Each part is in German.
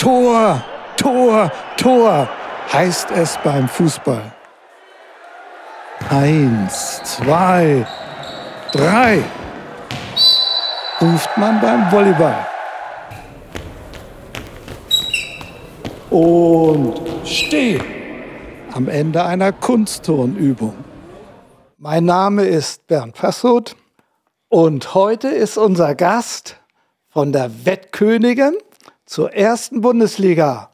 Tor, Tor, Tor heißt es beim Fußball. Eins, zwei, drei ruft man beim Volleyball. Und steh am Ende einer Kunstturnübung. Mein Name ist Bernd Passoth und heute ist unser Gast von der Wettkönigin zur ersten Bundesliga.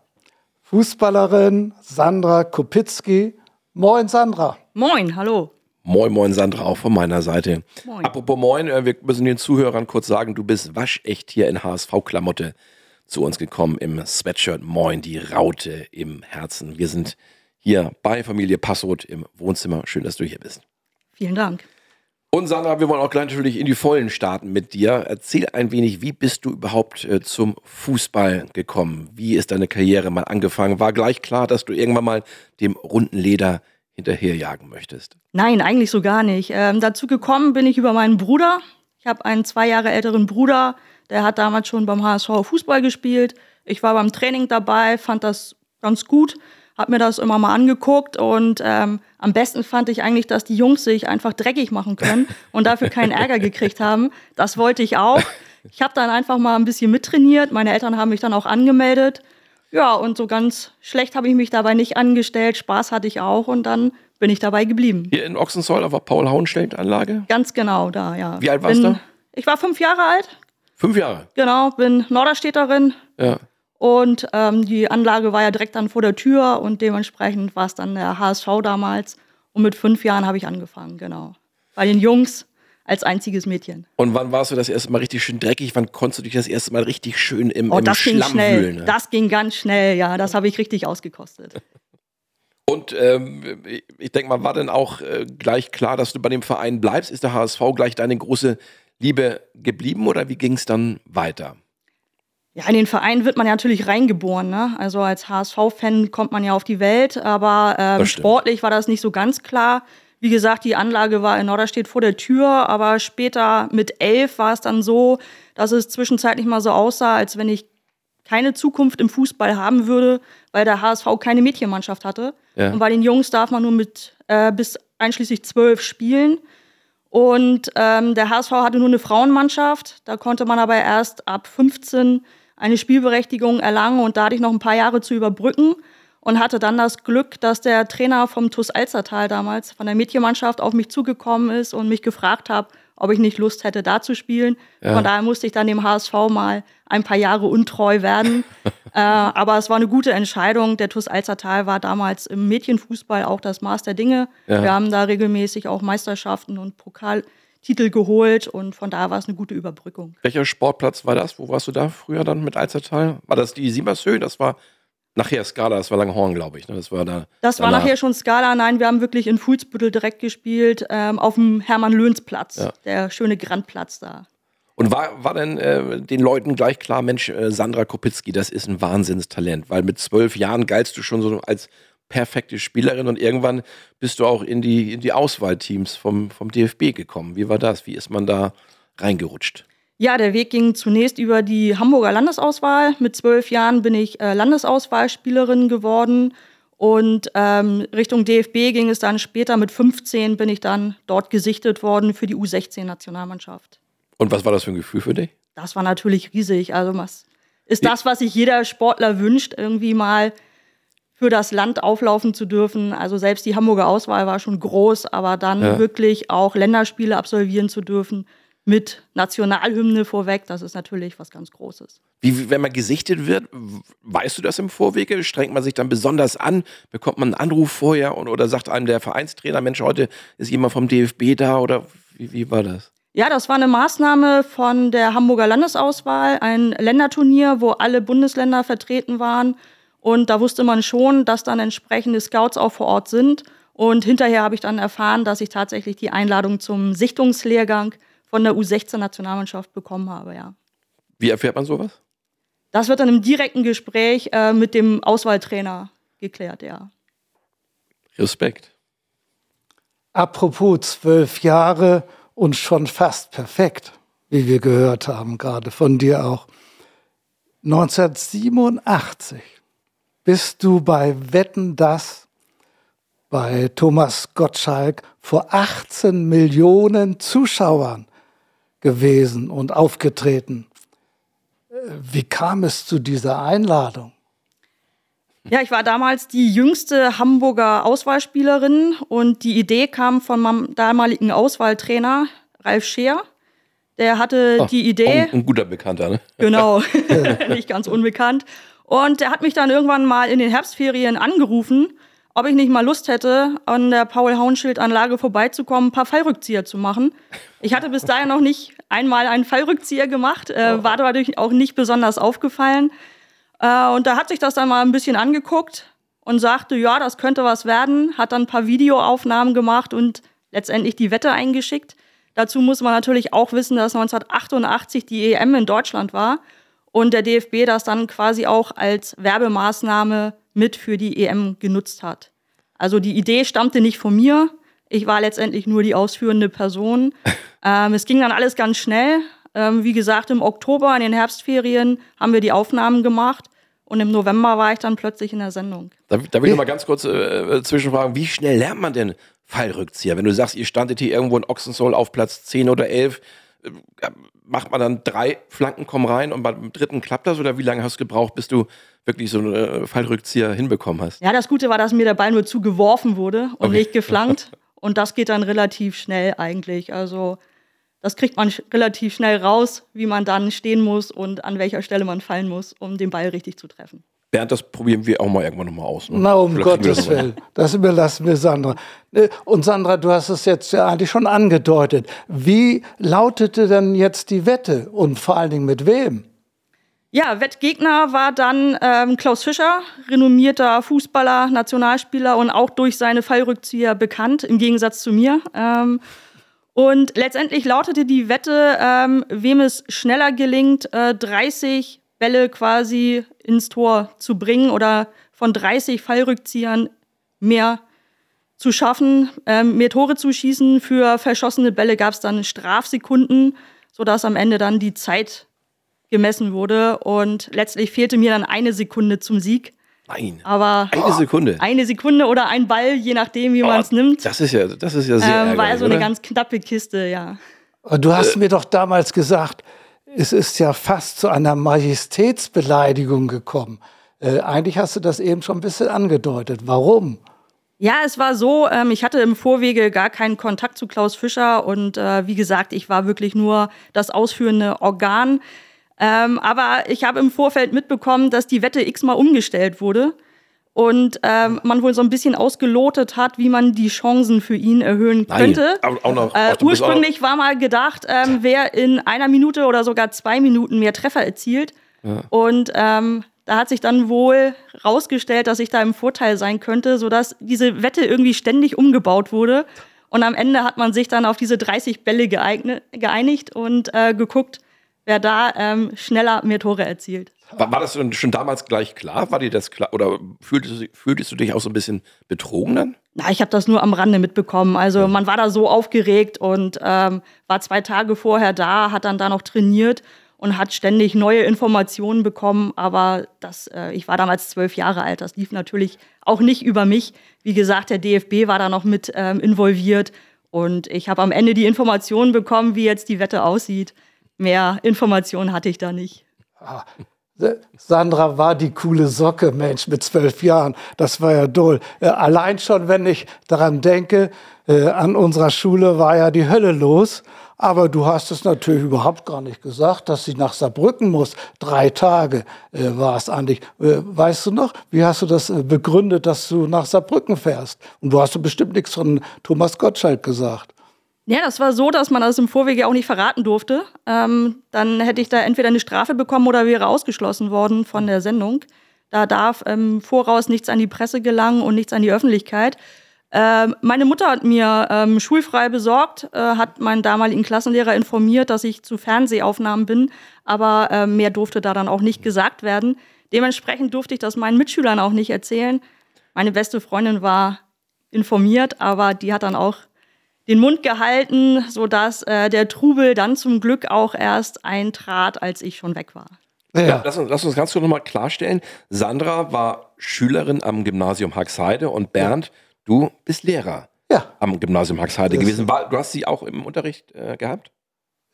Fußballerin Sandra Kopitzky. Moin Sandra. Moin, hallo. Moin, moin, Sandra, auch von meiner Seite. Moin. Apropos Moin, äh, wir müssen den Zuhörern kurz sagen, du bist waschecht hier in HSV-Klamotte zu uns gekommen im Sweatshirt. Moin, die Raute im Herzen. Wir sind hier bei Familie Passoth im Wohnzimmer. Schön, dass du hier bist. Vielen Dank. Und Sandra, wir wollen auch gleich natürlich in die Vollen starten mit dir. Erzähl ein wenig, wie bist du überhaupt äh, zum Fußball gekommen? Wie ist deine Karriere mal angefangen? War gleich klar, dass du irgendwann mal dem runden Leder hinterherjagen möchtest? Nein, eigentlich so gar nicht. Ähm, dazu gekommen bin ich über meinen Bruder. Ich habe einen zwei Jahre älteren Bruder, der hat damals schon beim HSV Fußball gespielt. Ich war beim Training dabei, fand das ganz gut habe mir das immer mal angeguckt und ähm, am besten fand ich eigentlich, dass die Jungs sich einfach dreckig machen können und dafür keinen Ärger gekriegt haben. Das wollte ich auch. Ich habe dann einfach mal ein bisschen mittrainiert. Meine Eltern haben mich dann auch angemeldet. Ja, und so ganz schlecht habe ich mich dabei nicht angestellt. Spaß hatte ich auch und dann bin ich dabei geblieben. Hier in Ochsenzoll auf der Paul-Hauenstein-Anlage? Ganz genau, da, ja. Wie alt warst bin, du? Ich war fünf Jahre alt. Fünf Jahre? Genau, bin Norderstädterin. Ja. Und ähm, die Anlage war ja direkt dann vor der Tür und dementsprechend war es dann der HSV damals. Und mit fünf Jahren habe ich angefangen, genau. Bei den Jungs als einziges Mädchen. Und wann warst du das erste Mal richtig schön dreckig? Wann konntest du dich das erste Mal richtig schön im, oh, im das Schlamm ging schnell. wühlen? Ne? Das ging ganz schnell, ja. Das habe ich richtig ausgekostet. Und ähm, ich denke mal, war denn auch äh, gleich klar, dass du bei dem Verein bleibst? Ist der HSV gleich deine große Liebe geblieben oder wie ging es dann weiter? Ja, in den Verein wird man ja natürlich reingeboren. Ne? Also als HSV-Fan kommt man ja auf die Welt, aber ähm, sportlich war das nicht so ganz klar. Wie gesagt, die Anlage war in Norderstedt vor der Tür, aber später mit elf war es dann so, dass es zwischenzeitlich mal so aussah, als wenn ich keine Zukunft im Fußball haben würde, weil der HSV keine Mädchenmannschaft hatte. Ja. Und bei den Jungs darf man nur mit äh, bis einschließlich zwölf spielen. Und ähm, der HSV hatte nur eine Frauenmannschaft. Da konnte man aber erst ab 15 eine Spielberechtigung erlangen und dadurch noch ein paar Jahre zu überbrücken und hatte dann das Glück, dass der Trainer vom TuS Alzertal damals von der Mädchenmannschaft auf mich zugekommen ist und mich gefragt hat, ob ich nicht Lust hätte, da zu spielen. Ja. Von daher musste ich dann dem HSV mal ein paar Jahre untreu werden. äh, aber es war eine gute Entscheidung. Der TuS Alzertal war damals im Mädchenfußball auch das Maß der Dinge. Ja. Wir haben da regelmäßig auch Meisterschaften und Pokal Titel geholt und von da war es eine gute Überbrückung. Welcher Sportplatz war das? Wo warst du da früher dann mit Alzertal? War das die Siemershöhe? Das war nachher Skala, das war Langhorn, glaube ich. Ne? Das war da. Das danach. war nachher schon Skala. Nein, wir haben wirklich in Fuhlsbüttel direkt gespielt, ähm, auf dem Hermann-Löhns-Platz, ja. der schöne Grandplatz da. Und war, war denn äh, den Leuten gleich klar, Mensch, äh, Sandra Kopitzki, das ist ein Wahnsinnstalent, weil mit zwölf Jahren galtst du schon so als perfekte Spielerin und irgendwann bist du auch in die, in die Auswahlteams vom, vom DFB gekommen. Wie war das? Wie ist man da reingerutscht? Ja, der Weg ging zunächst über die Hamburger Landesauswahl. Mit zwölf Jahren bin ich äh, Landesauswahlspielerin geworden und ähm, Richtung DFB ging es dann später. Mit 15 bin ich dann dort gesichtet worden für die U16-Nationalmannschaft. Und was war das für ein Gefühl für dich? Das war natürlich riesig. Also was ist das, was sich jeder Sportler wünscht, irgendwie mal für das Land auflaufen zu dürfen. Also selbst die Hamburger Auswahl war schon groß, aber dann ja. wirklich auch Länderspiele absolvieren zu dürfen mit Nationalhymne vorweg, das ist natürlich was ganz Großes. Wie, wenn man gesichtet wird, weißt du das im Vorwege? Strengt man sich dann besonders an? Bekommt man einen Anruf vorher und, oder sagt einem der Vereinstrainer, Mensch, heute ist jemand vom DFB da oder wie, wie war das? Ja, das war eine Maßnahme von der Hamburger Landesauswahl, ein Länderturnier, wo alle Bundesländer vertreten waren und da wusste man schon, dass dann entsprechende Scouts auch vor Ort sind. Und hinterher habe ich dann erfahren, dass ich tatsächlich die Einladung zum Sichtungslehrgang von der U16-Nationalmannschaft bekommen habe, ja. Wie erfährt man sowas? Das wird dann im direkten Gespräch äh, mit dem Auswahltrainer geklärt, ja. Respekt. Apropos zwölf Jahre und schon fast perfekt, wie wir gehört haben, gerade von dir auch. 1987 bist du bei Wetten das bei Thomas Gottschalk vor 18 Millionen Zuschauern gewesen und aufgetreten. Wie kam es zu dieser Einladung? Ja, ich war damals die jüngste Hamburger Auswahlspielerin und die Idee kam von meinem damaligen Auswahltrainer Ralf Scheer. Der hatte oh, die Idee. Ein, ein, guter Bekannter, ne? Genau, nicht ganz unbekannt. Und der hat mich dann irgendwann mal in den Herbstferien angerufen, ob ich nicht mal Lust hätte, an der Paul-Haunschild-Anlage vorbeizukommen, ein paar Fallrückzieher zu machen. Ich hatte bis dahin noch nicht einmal einen Fallrückzieher gemacht, äh, oh. war dadurch auch nicht besonders aufgefallen. Äh, und da hat sich das dann mal ein bisschen angeguckt und sagte, ja, das könnte was werden, hat dann ein paar Videoaufnahmen gemacht und letztendlich die Wette eingeschickt. Dazu muss man natürlich auch wissen, dass 1988 die EM in Deutschland war und der DFB das dann quasi auch als Werbemaßnahme mit für die EM genutzt hat. Also die Idee stammte nicht von mir. Ich war letztendlich nur die ausführende Person. ähm, es ging dann alles ganz schnell. Ähm, wie gesagt, im Oktober in den Herbstferien haben wir die Aufnahmen gemacht. Und im November war ich dann plötzlich in der Sendung. Da, da will ich mal ganz kurz äh, äh, zwischenfragen, wie schnell lernt man denn Fallrückzieher. Wenn du sagst, ihr standet hier irgendwo in Ochsensoll auf Platz 10 oder 11, äh, macht man dann drei Flanken kommen rein und beim dritten klappt das oder wie lange hast du gebraucht, bis du wirklich so einen äh, Fallrückzieher hinbekommen hast? Ja, das Gute war, dass mir der Ball nur zugeworfen wurde und okay. nicht geflankt. und das geht dann relativ schnell eigentlich. Also das kriegt man relativ schnell raus, wie man dann stehen muss und an welcher Stelle man fallen muss, um den Ball richtig zu treffen. Bernd, das probieren wir auch mal irgendwann nochmal aus. Ne? Na, um Vielleicht Gottes Willen. Das überlassen wir Sandra. Äh, und Sandra, du hast es jetzt ja eigentlich schon angedeutet. Wie lautete denn jetzt die Wette und vor allen Dingen mit wem? Ja, Wettgegner war dann ähm, Klaus Fischer, renommierter Fußballer, Nationalspieler und auch durch seine Fallrückzieher bekannt, im Gegensatz zu mir. Ähm, und letztendlich lautete die Wette, ähm, wem es schneller gelingt, äh, 30 Bälle quasi ins Tor zu bringen oder von 30 Fallrückziehern mehr zu schaffen, ähm, mehr Tore zu schießen. Für verschossene Bälle gab es dann Strafsekunden, sodass am Ende dann die Zeit gemessen wurde. Und letztlich fehlte mir dann eine Sekunde zum Sieg. Nein. Aber eine Sekunde. Eine Sekunde oder ein Ball, je nachdem, wie oh, man es nimmt. Das ist ja, das ist ja sehr. Ähm, war so eine ganz knappe Kiste, ja. Du hast äh, mir doch damals gesagt, es ist ja fast zu einer Majestätsbeleidigung gekommen. Äh, eigentlich hast du das eben schon ein bisschen angedeutet. Warum? Ja, es war so, ähm, ich hatte im Vorwege gar keinen Kontakt zu Klaus Fischer und äh, wie gesagt, ich war wirklich nur das ausführende Organ. Ähm, aber ich habe im Vorfeld mitbekommen, dass die Wette x-mal umgestellt wurde und ähm, man wohl so ein bisschen ausgelotet hat, wie man die Chancen für ihn erhöhen könnte. Nein, auch noch, äh, ursprünglich war mal gedacht, ähm, wer in einer Minute oder sogar zwei Minuten mehr Treffer erzielt. Ja. Und ähm, da hat sich dann wohl rausgestellt, dass ich da im Vorteil sein könnte, sodass diese Wette irgendwie ständig umgebaut wurde. Und am Ende hat man sich dann auf diese 30 Bälle geeignet, geeinigt und äh, geguckt, wer da ähm, schneller mehr Tore erzielt. War, war, das schon damals gleich klar? War dir das klar? Oder fühltest, fühltest du dich auch so ein bisschen betrogen dann? Na, ich habe das nur am Rande mitbekommen. Also man war da so aufgeregt und ähm, war zwei Tage vorher da, hat dann da noch trainiert und hat ständig neue Informationen bekommen. Aber das, äh, ich war damals zwölf Jahre alt. Das lief natürlich auch nicht über mich. Wie gesagt, der DFB war da noch mit ähm, involviert. Und ich habe am Ende die Informationen bekommen, wie jetzt die Wette aussieht. Mehr Informationen hatte ich da nicht. Ah, Sandra war die coole Socke, Mensch, mit zwölf Jahren. Das war ja doll. Äh, allein schon, wenn ich daran denke, äh, an unserer Schule war ja die Hölle los. Aber du hast es natürlich überhaupt gar nicht gesagt, dass sie nach Saarbrücken muss. Drei Tage äh, war es eigentlich. Äh, weißt du noch, wie hast du das äh, begründet, dass du nach Saarbrücken fährst? Und du hast bestimmt nichts von Thomas Gottschalk gesagt. Ja, das war so, dass man das im Vorwege auch nicht verraten durfte. Ähm, dann hätte ich da entweder eine Strafe bekommen oder wäre ausgeschlossen worden von der Sendung. Da darf im Voraus nichts an die Presse gelangen und nichts an die Öffentlichkeit. Ähm, meine Mutter hat mir ähm, schulfrei besorgt, äh, hat meinen damaligen Klassenlehrer informiert, dass ich zu Fernsehaufnahmen bin, aber äh, mehr durfte da dann auch nicht gesagt werden. Dementsprechend durfte ich das meinen Mitschülern auch nicht erzählen. Meine beste Freundin war informiert, aber die hat dann auch den Mund gehalten, sodass äh, der Trubel dann zum Glück auch erst eintrat, als ich schon weg war. Ja. Lass, uns, lass uns ganz kurz nochmal klarstellen. Sandra war Schülerin am Gymnasium Haxheide und Bernd, ja. du bist Lehrer ja. am Gymnasium Haxheide gewesen. War, du hast sie auch im Unterricht äh, gehabt?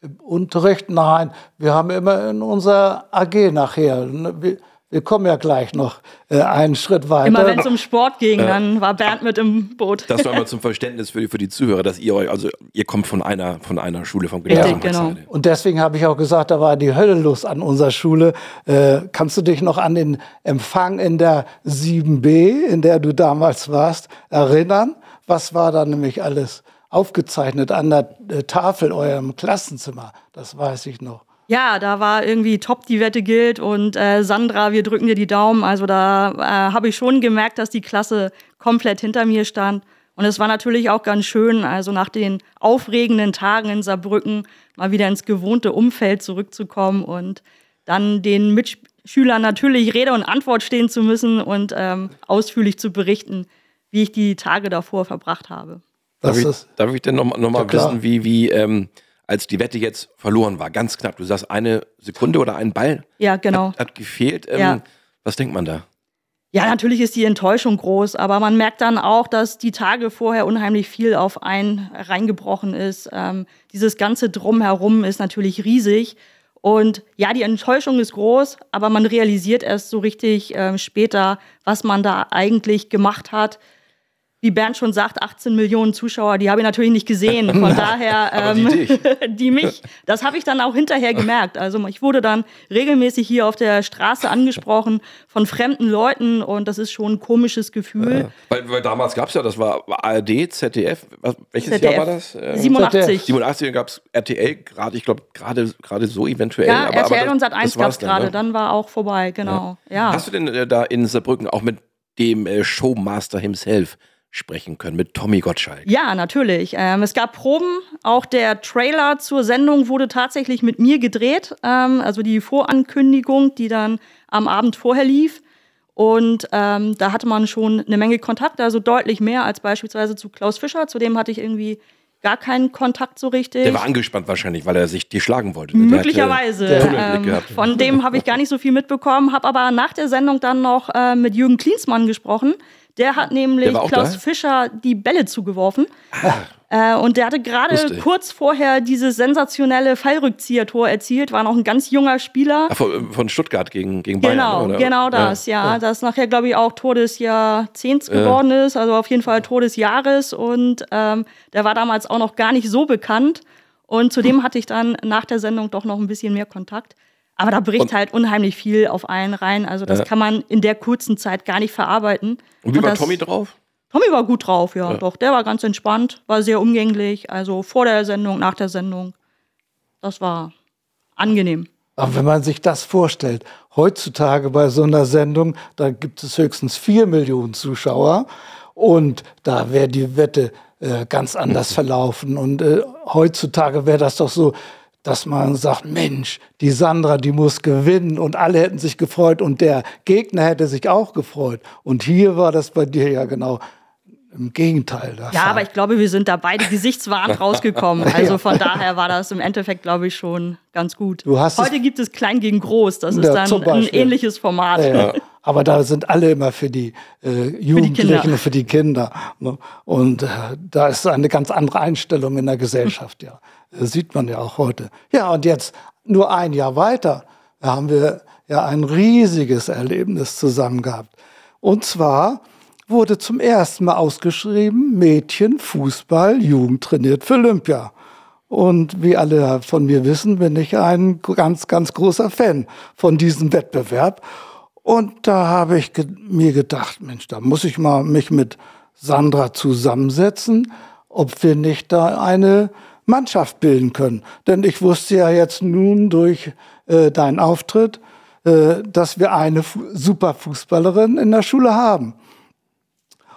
Im Unterricht? Nein. Wir haben immer in unserer AG nachher. Wir, wir kommen ja gleich noch äh, einen Schritt weiter. Immer wenn es um Sport ging, äh, dann war Bernd mit im Boot. Das war mal zum Verständnis für die, für die Zuhörer, dass ihr euch, also ihr kommt von einer, von einer Schule vom Gymnasium. Ja, genau. Und deswegen habe ich auch gesagt, da war die Hölle los an unserer Schule. Äh, kannst du dich noch an den Empfang in der 7b, in der du damals warst, erinnern? Was war da nämlich alles aufgezeichnet an der äh, Tafel eurem Klassenzimmer? Das weiß ich noch. Ja, da war irgendwie top, die Wette gilt und äh, Sandra, wir drücken dir die Daumen. Also da äh, habe ich schon gemerkt, dass die Klasse komplett hinter mir stand. Und es war natürlich auch ganz schön, also nach den aufregenden Tagen in Saarbrücken mal wieder ins gewohnte Umfeld zurückzukommen und dann den Mitschülern natürlich Rede und Antwort stehen zu müssen und ähm, ausführlich zu berichten, wie ich die Tage davor verbracht habe. Darf ich, darf ich denn nochmal noch mal wissen, wie, wie ähm, als die Wette jetzt verloren war, ganz knapp. Du sagst, eine Sekunde oder ein Ball ja, genau. hat, hat gefehlt. Ähm, ja. Was denkt man da? Ja, natürlich ist die Enttäuschung groß, aber man merkt dann auch, dass die Tage vorher unheimlich viel auf einen reingebrochen ist. Ähm, dieses ganze Drumherum ist natürlich riesig. Und ja, die Enttäuschung ist groß, aber man realisiert erst so richtig äh, später, was man da eigentlich gemacht hat wie Bernd schon sagt, 18 Millionen Zuschauer, die habe ich natürlich nicht gesehen. Von daher, ähm, die, die, mich, das habe ich dann auch hinterher gemerkt. Also ich wurde dann regelmäßig hier auf der Straße angesprochen von fremden Leuten und das ist schon ein komisches Gefühl. Ja, weil, weil, damals gab es ja, das war ARD, ZDF, welches ZDF. Jahr war das? 87. 87 gab es RTL gerade, ich glaube gerade gerade so eventuell. Ja, aber, RTL aber das, und Sat1 gab es gerade, ne? dann war auch vorbei, genau. Ja. Ja. Hast du denn äh, da in Saarbrücken auch mit dem äh, Showmaster himself sprechen können mit Tommy Gottschalk. Ja, natürlich. Ähm, es gab Proben. Auch der Trailer zur Sendung wurde tatsächlich mit mir gedreht. Ähm, also die Vorankündigung, die dann am Abend vorher lief. Und ähm, da hatte man schon eine Menge Kontakt, also deutlich mehr als beispielsweise zu Klaus Fischer. Zu dem hatte ich irgendwie gar keinen Kontakt so richtig. Der war angespannt wahrscheinlich, weil er sich die schlagen wollte. Ne? Möglicherweise. Ähm, von dem habe ich gar nicht so viel mitbekommen, habe aber nach der Sendung dann noch äh, mit Jürgen Klinsmann gesprochen. Der hat nämlich der Klaus da? Fischer die Bälle zugeworfen. Ah. Äh, und der hatte gerade kurz vorher dieses sensationelle Fallrückzieher-Tor erzielt, war noch ein ganz junger Spieler. Ach, von, von, Stuttgart gegen, gegen Bayern. Genau, oder? genau das, ja. ja. Das nachher, glaube ich, auch Tor des Jahrzehnts ja. geworden ist, also auf jeden Fall Tor des Jahres. Und ähm, der war damals auch noch gar nicht so bekannt. Und zudem hatte ich dann nach der Sendung doch noch ein bisschen mehr Kontakt. Aber da bricht und, halt unheimlich viel auf einen rein. Also das ja. kann man in der kurzen Zeit gar nicht verarbeiten. Und wie und war das, Tommy drauf? Tommy war gut drauf, ja, ja, doch. Der war ganz entspannt, war sehr umgänglich. Also vor der Sendung, nach der Sendung. Das war angenehm. Aber wenn man sich das vorstellt, heutzutage bei so einer Sendung, da gibt es höchstens vier Millionen Zuschauer und da wäre die Wette äh, ganz anders verlaufen. Und äh, heutzutage wäre das doch so, dass man sagt, Mensch, die Sandra, die muss gewinnen und alle hätten sich gefreut und der Gegner hätte sich auch gefreut. Und hier war das bei dir ja genau im Gegenteil. ja, Fall. aber ich glaube, wir sind da beide gesichtswahrend rausgekommen. Also von daher war das im Endeffekt, glaube ich, schon ganz gut. Heute gibt es Klein gegen Groß. Das ist ja, dann ein ähnliches Format. Ja, aber da sind alle immer für die äh, Jugendlichen, für die Kinder. Für die Kinder ne? Und äh, da ist eine ganz andere Einstellung in der Gesellschaft, ja. Das sieht man ja auch heute. Ja, und jetzt nur ein Jahr weiter haben wir ja ein riesiges Erlebnis zusammen gehabt. Und zwar wurde zum ersten Mal ausgeschrieben, Mädchen, Fußball, Jugend trainiert für Olympia. Und wie alle von mir wissen, bin ich ein ganz, ganz großer Fan von diesem Wettbewerb. Und da habe ich ge mir gedacht, Mensch, da muss ich mal mich mit Sandra zusammensetzen, ob wir nicht da eine Mannschaft bilden können. Denn ich wusste ja jetzt nun durch äh, deinen Auftritt, äh, dass wir eine Fu super Fußballerin in der Schule haben.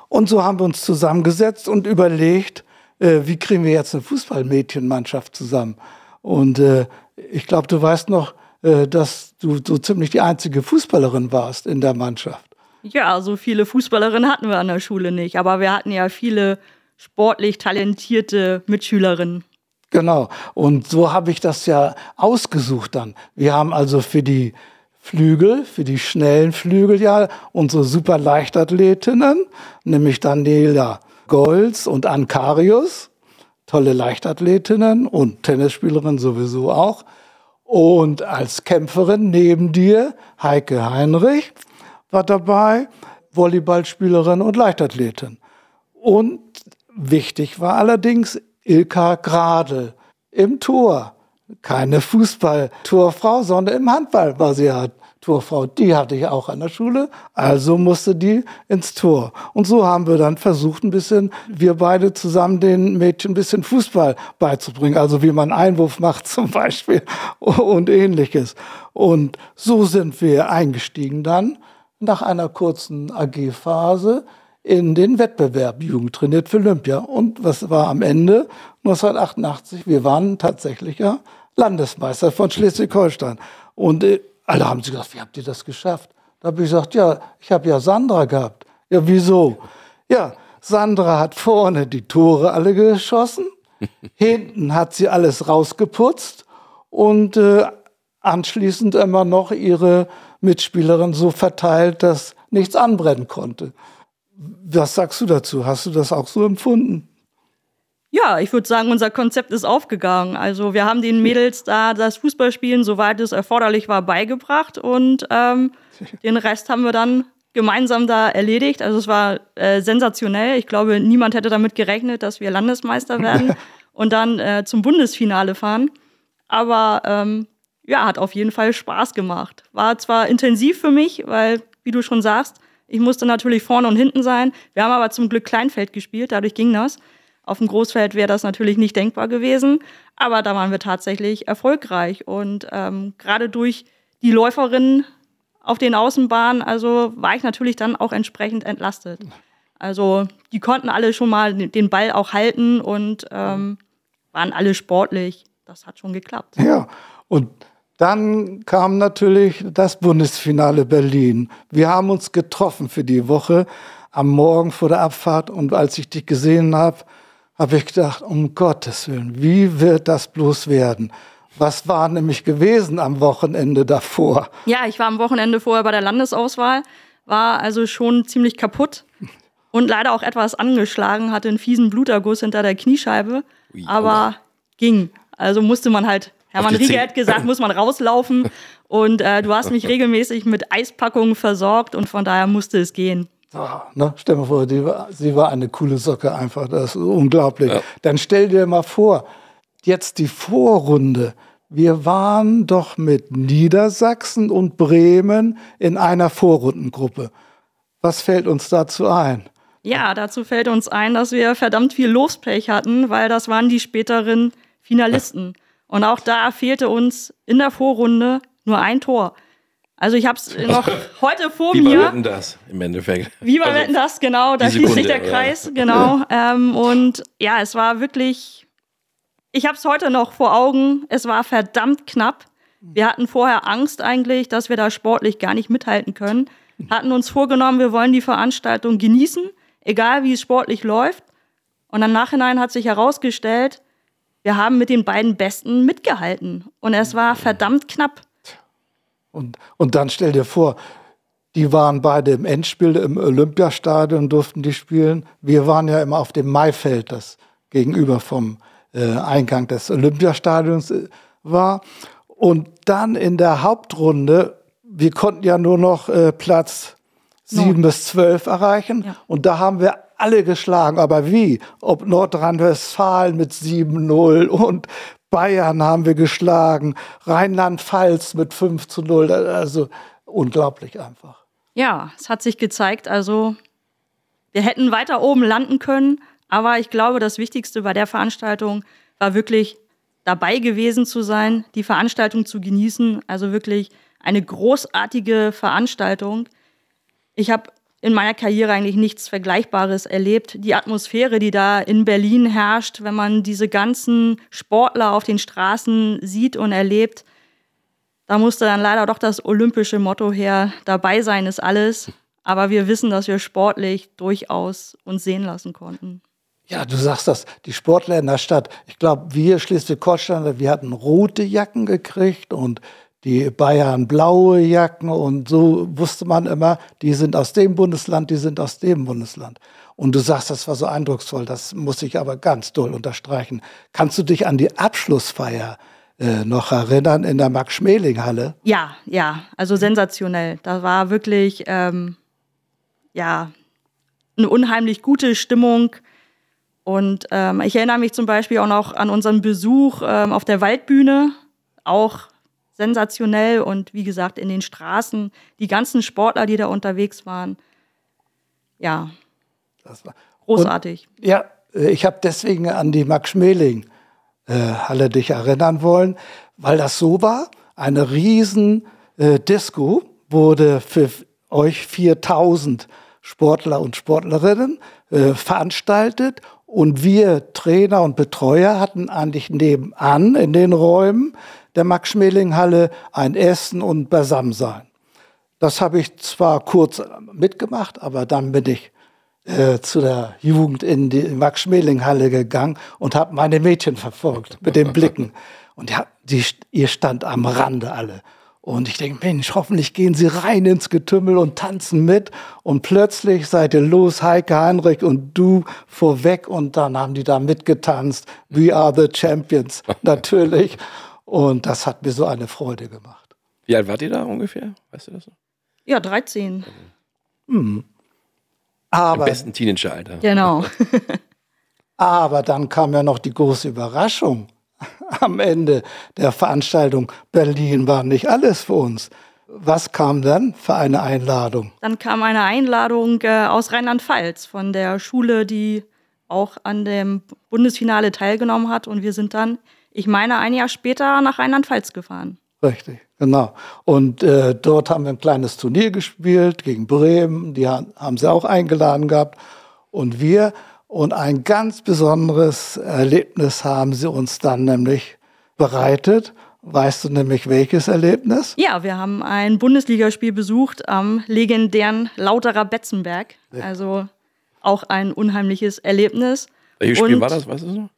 Und so haben wir uns zusammengesetzt und überlegt, äh, wie kriegen wir jetzt eine Fußballmädchenmannschaft zusammen. Und äh, ich glaube, du weißt noch, dass du so ziemlich die einzige Fußballerin warst in der Mannschaft. Ja, so viele Fußballerinnen hatten wir an der Schule nicht, aber wir hatten ja viele sportlich talentierte Mitschülerinnen. Genau. Und so habe ich das ja ausgesucht dann. Wir haben also für die Flügel, für die schnellen Flügel ja unsere super Leichtathletinnen, nämlich Daniela Golz und Ankarius, tolle Leichtathletinnen und Tennisspielerinnen sowieso auch. Und als Kämpferin neben dir Heike Heinrich war dabei, Volleyballspielerin und Leichtathletin. Und wichtig war allerdings Ilka Gradl im Tor. Keine Fußball-Torfrau, sondern im Handball war sie ja Torfrau. Die hatte ich auch an der Schule, also musste die ins Tor. Und so haben wir dann versucht, ein bisschen, wir beide zusammen den Mädchen ein bisschen Fußball beizubringen. Also wie man Einwurf macht zum Beispiel und ähnliches. Und so sind wir eingestiegen dann nach einer kurzen AG-Phase in den Wettbewerb Jugend trainiert für Olympia. Und was war am Ende? 1988, wir waren tatsächlich ja Landesmeister von Schleswig-Holstein. Und äh, alle haben sich gesagt, wie habt ihr das geschafft? Da habe ich gesagt, ja, ich habe ja Sandra gehabt. Ja, wieso? Ja, Sandra hat vorne die Tore alle geschossen, hinten hat sie alles rausgeputzt und äh, anschließend immer noch ihre Mitspielerin so verteilt, dass nichts anbrennen konnte. Was sagst du dazu? Hast du das auch so empfunden? Ja, ich würde sagen, unser Konzept ist aufgegangen. Also wir haben den Mädels da das Fußballspielen, soweit es erforderlich war, beigebracht und ähm, den Rest haben wir dann gemeinsam da erledigt. Also es war äh, sensationell. Ich glaube, niemand hätte damit gerechnet, dass wir Landesmeister werden und dann äh, zum Bundesfinale fahren. Aber ähm, ja, hat auf jeden Fall Spaß gemacht. War zwar intensiv für mich, weil, wie du schon sagst, ich musste natürlich vorne und hinten sein. Wir haben aber zum Glück Kleinfeld gespielt, dadurch ging das. Auf dem Großfeld wäre das natürlich nicht denkbar gewesen, aber da waren wir tatsächlich erfolgreich. Und ähm, gerade durch die Läuferinnen auf den Außenbahnen, also war ich natürlich dann auch entsprechend entlastet. Also die konnten alle schon mal den Ball auch halten und ähm, waren alle sportlich. Das hat schon geklappt. Ja, und dann kam natürlich das Bundesfinale Berlin. Wir haben uns getroffen für die Woche am Morgen vor der Abfahrt und als ich dich gesehen habe, habe ich gedacht, um Gottes Willen, wie wird das bloß werden? Was war nämlich gewesen am Wochenende davor? Ja, ich war am Wochenende vorher bei der Landesauswahl, war also schon ziemlich kaputt und leider auch etwas angeschlagen, hatte einen fiesen Bluterguss hinter der Kniescheibe, Ui, aber ging. Also musste man halt Hermann Riege hat gesagt, muss man rauslaufen. Und äh, du hast mich regelmäßig mit Eispackungen versorgt und von daher musste es gehen. Oh, ne? Stell dir vor, war, sie war eine coole Socke einfach. Das ist unglaublich. Ja. Dann stell dir mal vor, jetzt die Vorrunde. Wir waren doch mit Niedersachsen und Bremen in einer Vorrundengruppe. Was fällt uns dazu ein? Ja, dazu fällt uns ein, dass wir verdammt viel Lospech hatten, weil das waren die späteren Finalisten. Und auch da fehlte uns in der Vorrunde nur ein Tor. Also ich habe es noch heute vor wie mir. Wie bei Wetten das im Endeffekt. Wie bei also, das, genau. Da schließt sich der Kreis, ja. genau. Ähm, und ja, es war wirklich, ich habe es heute noch vor Augen, es war verdammt knapp. Wir hatten vorher Angst eigentlich, dass wir da sportlich gar nicht mithalten können. Hatten uns vorgenommen, wir wollen die Veranstaltung genießen, egal wie es sportlich läuft. Und im Nachhinein hat sich herausgestellt, wir haben mit den beiden Besten mitgehalten. Und es war verdammt knapp. Und, und dann stell dir vor, die waren beide im Endspiel im Olympiastadion, durften die spielen. Wir waren ja immer auf dem Maifeld, das gegenüber vom äh, Eingang des Olympiastadions äh, war. Und dann in der Hauptrunde, wir konnten ja nur noch äh, Platz sieben bis zwölf erreichen. Ja. Und da haben wir alle geschlagen. Aber wie? Ob Nordrhein-Westfalen mit 7-0 und Bayern haben wir geschlagen, Rheinland-Pfalz mit 5 zu 0. Also unglaublich einfach. Ja, es hat sich gezeigt, also wir hätten weiter oben landen können, aber ich glaube, das Wichtigste bei der Veranstaltung war wirklich dabei gewesen zu sein, die Veranstaltung zu genießen. Also wirklich eine großartige Veranstaltung. Ich habe in meiner Karriere eigentlich nichts Vergleichbares erlebt. Die Atmosphäre, die da in Berlin herrscht, wenn man diese ganzen Sportler auf den Straßen sieht und erlebt, da musste dann leider doch das olympische Motto her, dabei sein ist alles. Aber wir wissen, dass wir sportlich durchaus uns sehen lassen konnten. Ja, du sagst das, die Sportler in der Stadt. Ich glaube, wir Schleswig-Holsteiner, wir hatten rote Jacken gekriegt und die Bayern blaue Jacken und so wusste man immer, die sind aus dem Bundesland, die sind aus dem Bundesland. Und du sagst, das war so eindrucksvoll, das muss ich aber ganz doll unterstreichen. Kannst du dich an die Abschlussfeier äh, noch erinnern in der Max-Schmeling-Halle? Ja, ja, also sensationell. Da war wirklich, ähm, ja, eine unheimlich gute Stimmung. Und ähm, ich erinnere mich zum Beispiel auch noch an unseren Besuch ähm, auf der Waldbühne, auch sensationell und wie gesagt in den Straßen, die ganzen Sportler, die da unterwegs waren. Ja, das war großartig. Und, ja, äh, ich habe deswegen an die Max Schmeling äh, Halle dich erinnern wollen, weil das so war. Eine riesen äh, Disco wurde für euch 4000 Sportler und Sportlerinnen äh, veranstaltet und wir Trainer und Betreuer hatten eigentlich nebenan in den Räumen der Max-Schmeling-Halle ein Essen und Beisammensein. Das habe ich zwar kurz mitgemacht, aber dann bin ich äh, zu der Jugend in die Max-Schmeling-Halle gegangen und habe meine Mädchen verfolgt mit den Blicken. Und ja, die, ihr stand am Rande alle. Und ich denke, Mensch, hoffentlich gehen sie rein ins Getümmel und tanzen mit. Und plötzlich seid ihr los, Heike Heinrich und du vorweg. Und dann haben die da mitgetanzt. We are the champions, natürlich. Und das hat mir so eine Freude gemacht. Wie alt wart ihr da ungefähr? Weißt du das noch? Ja, 13. Mhm. Aber, Im besten Teenageralter. Genau. aber dann kam ja noch die große Überraschung am Ende der Veranstaltung. Berlin war nicht alles für uns. Was kam dann für eine Einladung? Dann kam eine Einladung äh, aus Rheinland-Pfalz von der Schule, die auch an dem Bundesfinale teilgenommen hat. Und wir sind dann ich meine, ein Jahr später nach Rheinland-Pfalz gefahren. Richtig, genau. Und äh, dort haben wir ein kleines Turnier gespielt gegen Bremen. Die haben sie auch eingeladen gehabt. Und wir und ein ganz besonderes Erlebnis haben sie uns dann nämlich bereitet. Weißt du nämlich welches Erlebnis? Ja, wir haben ein Bundesligaspiel besucht am legendären Lauterer Betzenberg. Also auch ein unheimliches Erlebnis. Welches Spiel war das, weißt du noch?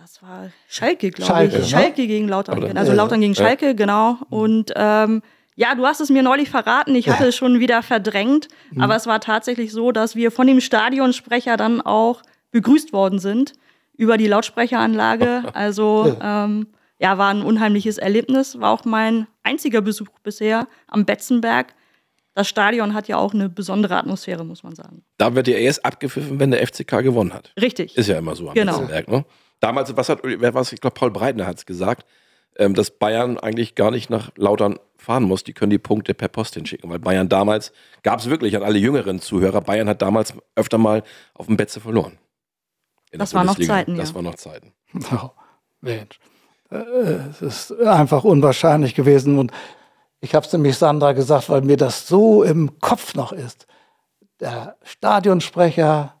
Das war Schalke, glaube ich. Ne? Schalke gegen Lautern. Oder? Also Lautern gegen Schalke, ja. genau. Und ähm, ja, du hast es mir neulich verraten. Ich hatte ja. es schon wieder verdrängt. Mhm. Aber es war tatsächlich so, dass wir von dem Stadionsprecher dann auch begrüßt worden sind über die Lautsprecheranlage. Also ja. Ähm, ja, war ein unheimliches Erlebnis. War auch mein einziger Besuch bisher am Betzenberg. Das Stadion hat ja auch eine besondere Atmosphäre, muss man sagen. Da wird ja erst abgepfiffen, wenn der FCK gewonnen hat. Richtig. Ist ja immer so am genau. Betzenberg, ne? Damals, was hat, wer war es? Ich glaube, Paul Breitner hat es gesagt, ähm, dass Bayern eigentlich gar nicht nach Lautern fahren muss. Die können die Punkte per Post hinschicken, weil Bayern damals, gab es wirklich an alle jüngeren Zuhörer, Bayern hat damals öfter mal auf dem Betze verloren. Das war noch Zeiten, Das ja. war noch Zeiten. Oh, Mensch. Äh, es ist einfach unwahrscheinlich gewesen und ich habe es nämlich Sandra gesagt, weil mir das so im Kopf noch ist. Der Stadionsprecher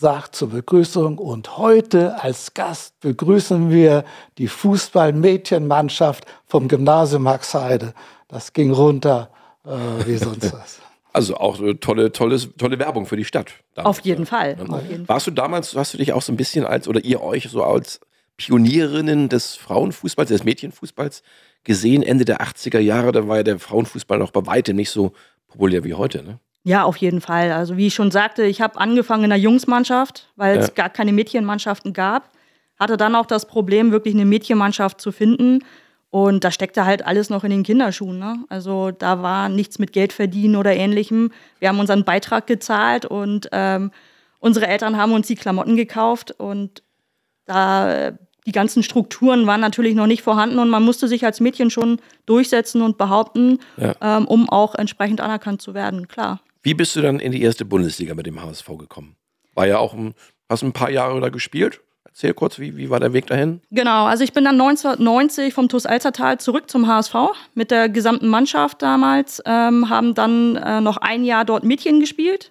sagt zur Begrüßung und heute als Gast begrüßen wir die Fußballmädchenmannschaft vom Gymnasium Max Heide. Das ging runter äh, wie sonst was. Also auch so tolle, tolles, tolle Werbung für die Stadt. Damals, Auf jeden Fall. Ja. Auf jeden Warst du damals, hast du dich auch so ein bisschen als, oder ihr euch so als Pionierinnen des Frauenfußballs, des Mädchenfußballs gesehen, Ende der 80er Jahre? Da war ja der Frauenfußball noch bei weitem nicht so populär wie heute, ne? Ja, auf jeden Fall. Also wie ich schon sagte, ich habe angefangen in der Jungsmannschaft, weil ja. es gar keine Mädchenmannschaften gab. Hatte dann auch das Problem, wirklich eine Mädchenmannschaft zu finden. Und da steckte halt alles noch in den Kinderschuhen. Ne? Also da war nichts mit Geld verdienen oder ähnlichem. Wir haben unseren Beitrag gezahlt und ähm, unsere Eltern haben uns die Klamotten gekauft und da die ganzen Strukturen waren natürlich noch nicht vorhanden und man musste sich als Mädchen schon durchsetzen und behaupten, ja. ähm, um auch entsprechend anerkannt zu werden, klar. Wie bist du dann in die erste Bundesliga mit dem HSV gekommen? War ja auch ein, hast ein paar Jahre da gespielt? Erzähl kurz, wie, wie war der Weg dahin? Genau, also ich bin dann 1990 vom TuS Alzertal zurück zum HSV mit der gesamten Mannschaft damals, ähm, haben dann äh, noch ein Jahr dort Mädchen gespielt.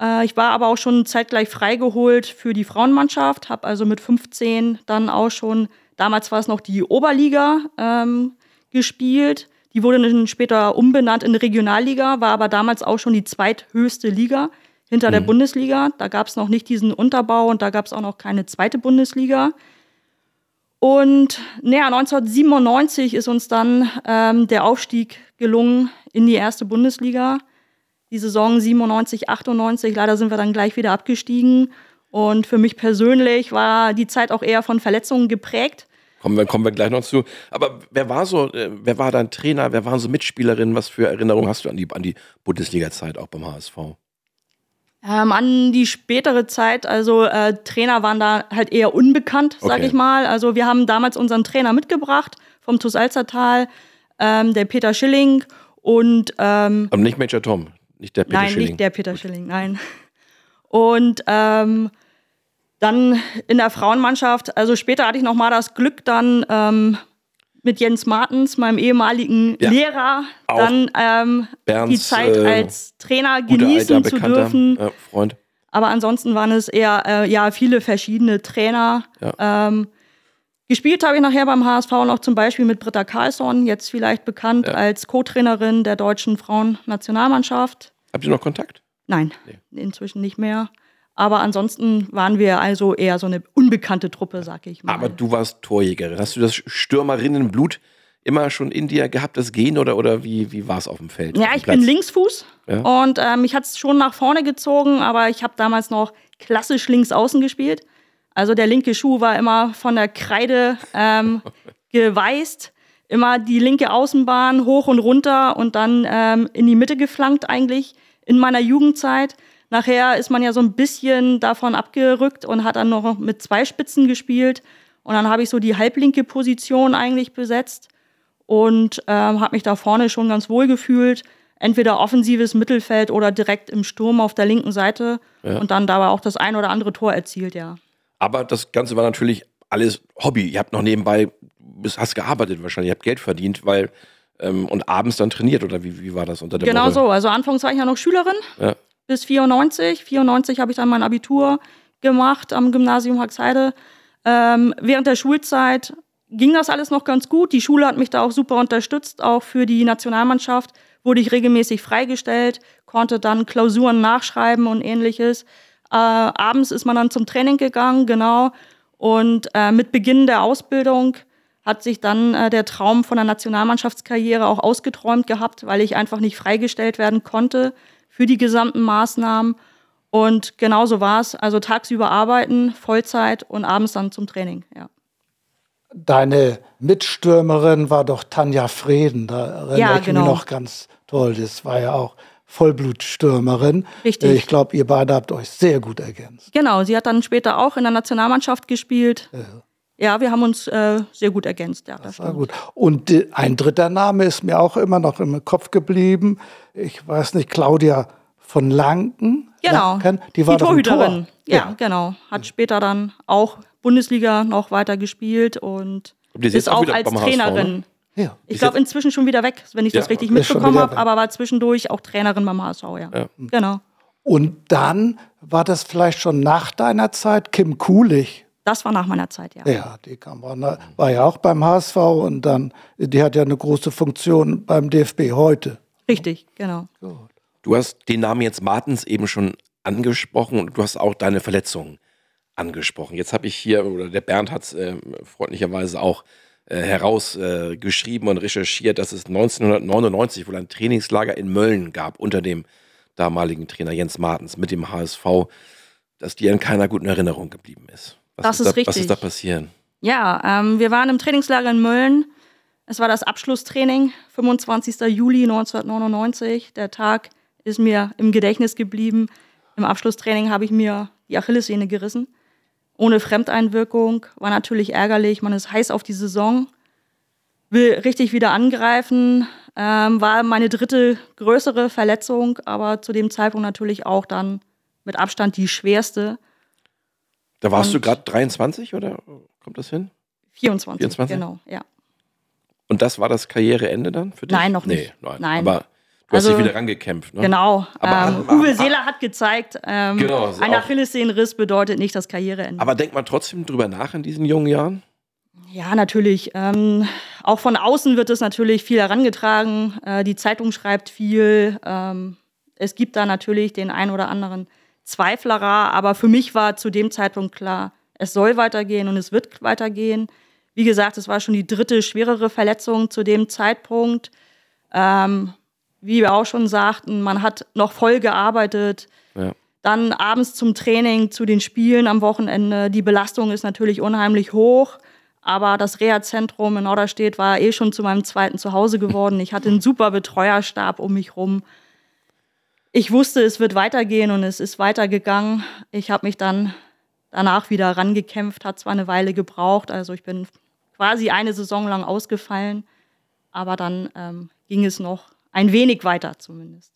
Äh, ich war aber auch schon zeitgleich freigeholt für die Frauenmannschaft, habe also mit 15 dann auch schon, damals war es noch die Oberliga, ähm, gespielt. Die wurde dann später umbenannt in Regionalliga, war aber damals auch schon die zweithöchste Liga hinter mhm. der Bundesliga. Da gab es noch nicht diesen Unterbau und da gab es auch noch keine zweite Bundesliga. Und naja, 1997 ist uns dann ähm, der Aufstieg gelungen in die erste Bundesliga. Die Saison 97, 98, leider sind wir dann gleich wieder abgestiegen. Und für mich persönlich war die Zeit auch eher von Verletzungen geprägt. Kommen wir, kommen wir gleich noch zu. Aber wer war so, äh, wer war dein Trainer, wer waren so Mitspielerinnen? Was für Erinnerungen hast du an die, an die Bundesliga-Zeit auch beim HSV? Ähm, an die spätere Zeit, also äh, Trainer waren da halt eher unbekannt, sag okay. ich mal. Also wir haben damals unseren Trainer mitgebracht vom TuS Alzertal, ähm, der Peter Schilling und ähm, Aber nicht Major Tom, nicht der Peter nein, Schilling. Nein, nicht der Peter Schilling, nein. Und ähm, dann in der Frauenmannschaft, also später hatte ich noch mal das Glück, dann ähm, mit Jens Martens, meinem ehemaligen ja. Lehrer, dann ähm, Bernds, die Zeit äh, als Trainer genießen alter, zu dürfen. Ja, Freund. Aber ansonsten waren es eher äh, ja, viele verschiedene Trainer. Ja. Ähm, gespielt habe ich nachher beim HSV noch zum Beispiel mit Britta Carlsson, jetzt vielleicht bekannt als Co-Trainerin der deutschen Frauennationalmannschaft. Habt ihr noch Kontakt? Nein, nee. inzwischen nicht mehr. Aber ansonsten waren wir also eher so eine unbekannte Truppe, sag ich mal. Aber du warst Torjägerin. Hast du das Stürmerinnenblut immer schon in dir gehabt, das Gehen, oder, oder wie, wie war es auf dem Feld? Ja, ich bin Linksfuß ja? und äh, mich hat es schon nach vorne gezogen, aber ich habe damals noch klassisch links außen gespielt. Also der linke Schuh war immer von der Kreide ähm, geweißt. Immer die linke Außenbahn hoch und runter und dann ähm, in die Mitte geflankt eigentlich in meiner Jugendzeit. Nachher ist man ja so ein bisschen davon abgerückt und hat dann noch mit zwei Spitzen gespielt. Und dann habe ich so die halblinke Position eigentlich besetzt und ähm, habe mich da vorne schon ganz wohl gefühlt. Entweder offensives Mittelfeld oder direkt im Sturm auf der linken Seite. Ja. Und dann dabei auch das ein oder andere Tor erzielt, ja. Aber das Ganze war natürlich alles Hobby. Ihr habt noch nebenbei, hast gearbeitet wahrscheinlich, ihr habt Geld verdient, weil ähm, und abends dann trainiert oder wie, wie war das unter der Genau Woche? so. Also anfangs war ich ja noch Schülerin. Ja bis 94. 94 habe ich dann mein Abitur gemacht am Gymnasium Haxheide. Ähm, während der Schulzeit ging das alles noch ganz gut. Die Schule hat mich da auch super unterstützt. Auch für die Nationalmannschaft wurde ich regelmäßig freigestellt, konnte dann Klausuren nachschreiben und ähnliches. Äh, abends ist man dann zum Training gegangen, genau. Und äh, mit Beginn der Ausbildung hat sich dann äh, der Traum von der Nationalmannschaftskarriere auch ausgeträumt gehabt, weil ich einfach nicht freigestellt werden konnte für die gesamten Maßnahmen. Und genauso war es. Also tagsüber arbeiten, Vollzeit und abends dann zum Training, ja. Deine Mitstürmerin war doch Tanja Freden, da erinnere ja, ich genau. mich noch ganz toll. Das war ja auch Vollblutstürmerin. Richtig. Ich glaube, ihr beide habt euch sehr gut ergänzt. Genau, sie hat dann später auch in der Nationalmannschaft gespielt. Ja. Ja, wir haben uns äh, sehr gut ergänzt. Ja, das, das war gut. Und äh, ein dritter Name ist mir auch immer noch im Kopf geblieben. Ich weiß nicht, Claudia von Lanken. Genau. Lanken, die war die Torhüterin. Tor. Ja, ja, genau. Hat später dann auch Bundesliga noch weiter gespielt und ist auch, auch als Trainerin. HSV, ne? Ja. Ich glaube inzwischen schon wieder weg, wenn ich ja, das richtig mitbekommen habe, aber war zwischendurch auch Trainerin beim HSV, ja. ja. Genau. Und dann war das vielleicht schon nach deiner Zeit Kim Kulich. Das war nach meiner Zeit, ja. Ja, die kam, war, war ja auch beim HSV und dann, die hat ja eine große Funktion beim DFB heute. Richtig, genau. Gut. Du hast den Namen jetzt Martens eben schon angesprochen und du hast auch deine Verletzungen angesprochen. Jetzt habe ich hier, oder der Bernd hat es äh, freundlicherweise auch äh, herausgeschrieben äh, und recherchiert, dass es 1999 wohl ein Trainingslager in Mölln gab unter dem damaligen Trainer Jens Martens mit dem HSV, dass dir in keiner guten Erinnerung geblieben ist. Was das ist, ist da, richtig. Was ist da passiert? Ja, ähm, wir waren im Trainingslager in Mölln. Es war das Abschlusstraining, 25. Juli 1999. Der Tag ist mir im Gedächtnis geblieben. Im Abschlusstraining habe ich mir die Achillessehne gerissen. Ohne Fremdeinwirkung. War natürlich ärgerlich. Man ist heiß auf die Saison. Will richtig wieder angreifen. Ähm, war meine dritte größere Verletzung, aber zu dem Zeitpunkt natürlich auch dann mit Abstand die schwerste. Da warst und du gerade 23 oder kommt das hin? 24, 24, genau, ja. Und das war das Karriereende dann für dich? Nein, noch nicht. Nee, nein. nein. Aber du hast also, dich wieder rangekämpft, ne? Genau. Aber, ähm, Uwe Seeler hat gezeigt, ähm, genau, ein Achillessehnenriss bedeutet nicht das Karriereende. Aber denkt man trotzdem drüber nach in diesen jungen Jahren? Ja, natürlich. Ähm, auch von außen wird es natürlich viel herangetragen. Äh, die Zeitung schreibt viel. Ähm, es gibt da natürlich den einen oder anderen Zweiflerer, aber für mich war zu dem Zeitpunkt klar, es soll weitergehen und es wird weitergehen. Wie gesagt, es war schon die dritte schwerere Verletzung zu dem Zeitpunkt. Ähm, wie wir auch schon sagten, man hat noch voll gearbeitet. Ja. Dann abends zum Training, zu den Spielen am Wochenende. Die Belastung ist natürlich unheimlich hoch. Aber das Reha-Zentrum in Norderstedt war eh schon zu meinem zweiten Zuhause geworden. Ich hatte einen super Betreuerstab um mich rum. Ich wusste, es wird weitergehen und es ist weitergegangen. Ich habe mich dann danach wieder rangekämpft, hat zwar eine Weile gebraucht, also ich bin quasi eine Saison lang ausgefallen, aber dann ähm, ging es noch ein wenig weiter zumindest.